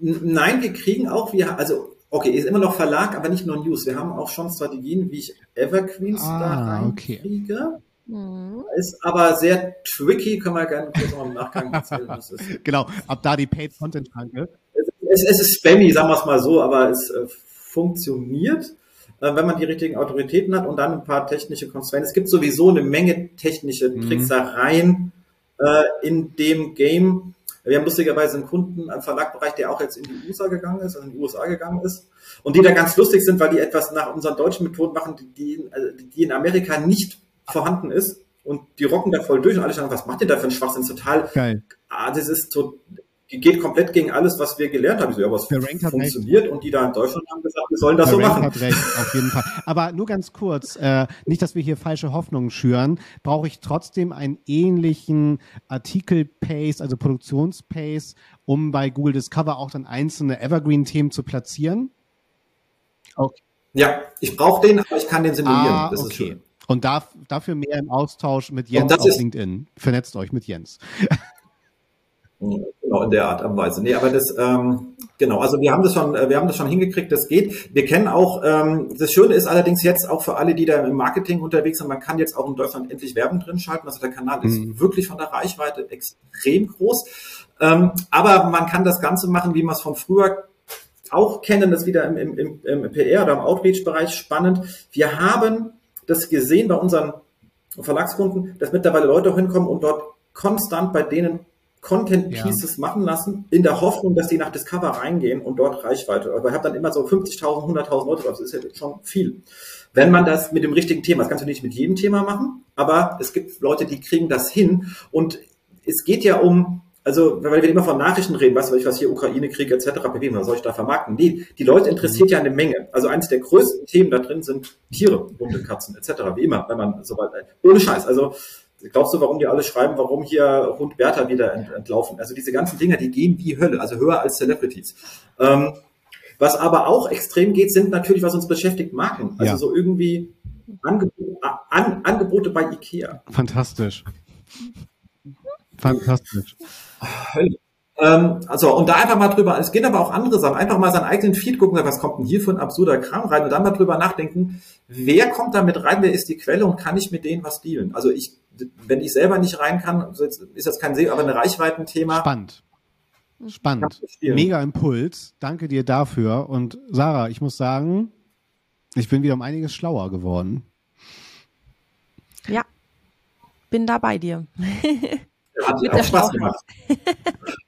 Nein, wir kriegen auch, wir, also okay, ist immer noch Verlag, aber nicht nur News. Wir haben auch schon Strategien, wie ich Evergreens ah, da reinkriege. Okay. Mhm. Ist aber sehr tricky, können wir gerne kurz noch im Nachgang erzählen, was ist. Genau, ab da die Paid Content Schranke. Es, es, es, ist spammy, sagen wir es mal so, aber es äh, funktioniert. Äh, wenn man die richtigen Autoritäten hat und dann ein paar technische Constraints. Es gibt sowieso eine Menge technische mhm. Tricksereien äh, in dem Game. Wir haben lustigerweise einen Kunden, einen Verlagbereich, der auch jetzt in die USA gegangen ist, also in die USA gegangen ist. Und die da ganz lustig sind, weil die etwas nach unseren deutschen Methoden machen, die, die in Amerika nicht vorhanden ist. Und die rocken da voll durch und alle sagen, was macht ihr da für einen Schwachsinn? Total. Geil. Ah, das ist to geht komplett gegen alles, was wir gelernt haben. Ich so, ja, was funktioniert recht. und die da in Deutschland haben gesagt, wir sollen das Der so machen. hat recht, auf jeden Fall. Aber nur ganz kurz, äh, nicht, dass wir hier falsche Hoffnungen schüren, brauche ich trotzdem einen ähnlichen Artikel-Pace, also Produktions-Pace, um bei Google Discover auch dann einzelne Evergreen-Themen zu platzieren? Okay. Ja, ich brauche den, aber ich kann den simulieren. Ah, das okay. ist schön. Und darf, dafür mehr im Austausch mit Jens auf LinkedIn. Vernetzt euch mit Jens. Genau, in der Art und Weise. Nee, aber das, ähm, genau, also wir haben das schon, wir haben das schon hingekriegt, das geht. Wir kennen auch, ähm, das Schöne ist allerdings jetzt auch für alle, die da im Marketing unterwegs sind, man kann jetzt auch in Deutschland endlich Werbung drin schalten. Also der Kanal ist mhm. wirklich von der Reichweite extrem groß. Ähm, aber man kann das Ganze machen, wie man es von früher auch kennen, das wieder im, im, im, im PR oder im Outreach-Bereich spannend. Wir haben das gesehen bei unseren Verlagskunden, dass mittlerweile Leute auch hinkommen und dort konstant bei denen Content Pieces ja. machen lassen, in der Hoffnung, dass die nach Discover reingehen und dort Reichweite. Aber ich habe dann immer so 50.000, 100.000 Leute drauf. Das ist ja schon viel. Wenn man das mit dem richtigen Thema, das kannst du nicht mit jedem Thema machen, aber es gibt Leute, die kriegen das hin. Und es geht ja um, also, weil wir immer von Nachrichten reden, weißt du, was hier Ukraine-Krieg etc. pp. Was soll ich da vermarkten? Nee, die Leute interessiert ja eine Menge. Also eines der größten Themen da drin sind Tiere, Hunde, Katzen etc. Wie immer, wenn man so weit, ohne Scheiß. Also Glaubst du, warum die alle schreiben, warum hier Hund Bertha wieder ent, entlaufen? Also diese ganzen Dinger, die gehen wie Hölle, also höher als Celebrities. Ähm, was aber auch extrem geht, sind natürlich, was uns beschäftigt, Marken. Also ja. so irgendwie Angebote, an, Angebote bei Ikea. Fantastisch. Fantastisch. Hölle. Ähm, also, und da einfach mal drüber, es geht aber auch andere Sachen, einfach mal seinen eigenen Feed gucken, was kommt denn hier für ein absurder Kram rein und dann mal drüber nachdenken, wer kommt da mit rein, wer ist die Quelle und kann ich mit denen was dealen? Also ich, wenn ich selber nicht rein kann, ist das kein See, aber ein Reichweitenthema. Spannend. Spannend. Mega Impuls. Danke dir dafür. Und Sarah, ich muss sagen, ich bin wieder um einiges schlauer geworden. Ja, bin da bei dir. Hat auch Spaß gemacht.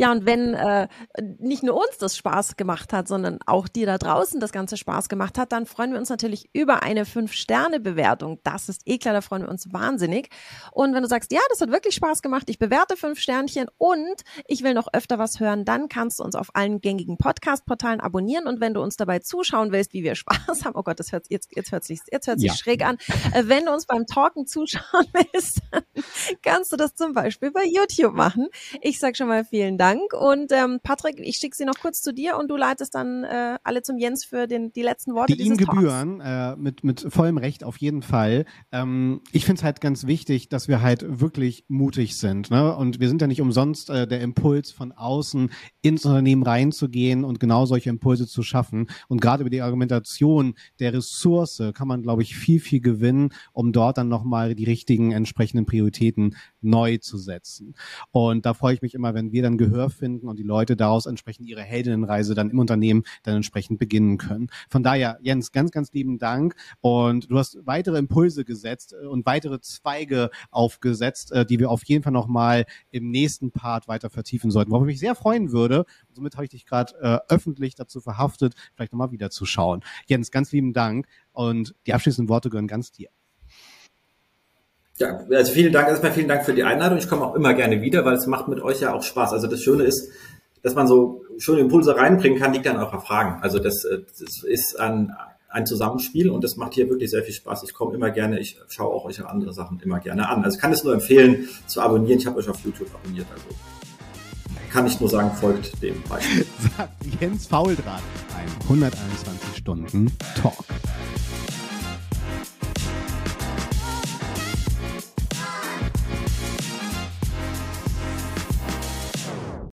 Ja, und wenn äh, nicht nur uns das Spaß gemacht hat, sondern auch dir da draußen das Ganze Spaß gemacht hat, dann freuen wir uns natürlich über eine 5-Sterne-Bewertung. Das ist eh klar, da freuen wir uns wahnsinnig. Und wenn du sagst, ja, das hat wirklich Spaß gemacht, ich bewerte fünf Sternchen und ich will noch öfter was hören, dann kannst du uns auf allen gängigen Podcast-Portalen abonnieren. Und wenn du uns dabei zuschauen willst, wie wir Spaß haben, oh Gott, das hört, jetzt, jetzt hört sich, jetzt hört sich ja. schräg an. Äh, wenn du uns beim Talken zuschauen willst, dann kannst du das zum Beispiel bei YouTube machen. Ich sag schon mal vielen Dank. Und ähm, Patrick, ich schicke sie noch kurz zu dir und du leitest dann äh, alle zum Jens für den, die letzten Worte. Die ihm gebühren, äh, mit, mit vollem Recht auf jeden Fall. Ähm, ich finde es halt ganz wichtig, dass wir halt wirklich mutig sind. Ne? Und wir sind ja nicht umsonst äh, der Impuls von außen ins Unternehmen reinzugehen und genau solche Impulse zu schaffen. Und gerade über die Argumentation der Ressource kann man, glaube ich, viel, viel gewinnen, um dort dann nochmal die richtigen entsprechenden Prioritäten neu zu setzen. Und da freue ich mich immer, wenn wir dann Gehör finden und die Leute daraus entsprechend ihre Heldinnenreise dann im Unternehmen dann entsprechend beginnen können. Von daher, Jens, ganz, ganz lieben Dank. Und du hast weitere Impulse gesetzt äh, und weitere Zweige aufgesetzt, äh, die wir auf jeden Fall nochmal im nächsten Part weiter vertiefen sollten. Worauf ich mich sehr freuen würde. Und somit habe ich dich gerade äh, öffentlich dazu verhaftet, vielleicht nochmal wieder zu schauen. Jens, ganz lieben Dank. Und die abschließenden Worte gehören ganz dir. Ja, also vielen Dank, erstmal vielen Dank für die Einladung. Ich komme auch immer gerne wieder, weil es macht mit euch ja auch Spaß. Also das Schöne ist, dass man so schöne Impulse reinbringen kann, liegt an eurer Fragen. Also das, äh, das ist ein, ein Zusammenspiel und das macht hier wirklich sehr viel Spaß. Ich komme immer gerne, ich schaue auch euch andere Sachen immer gerne an. Also ich kann es nur empfehlen zu abonnieren. Ich habe euch auf YouTube abonniert, also kann ich nur sagen, folgt dem Beispiel. Sagt Jens Fauldraht, ein 121 Stunden Talk.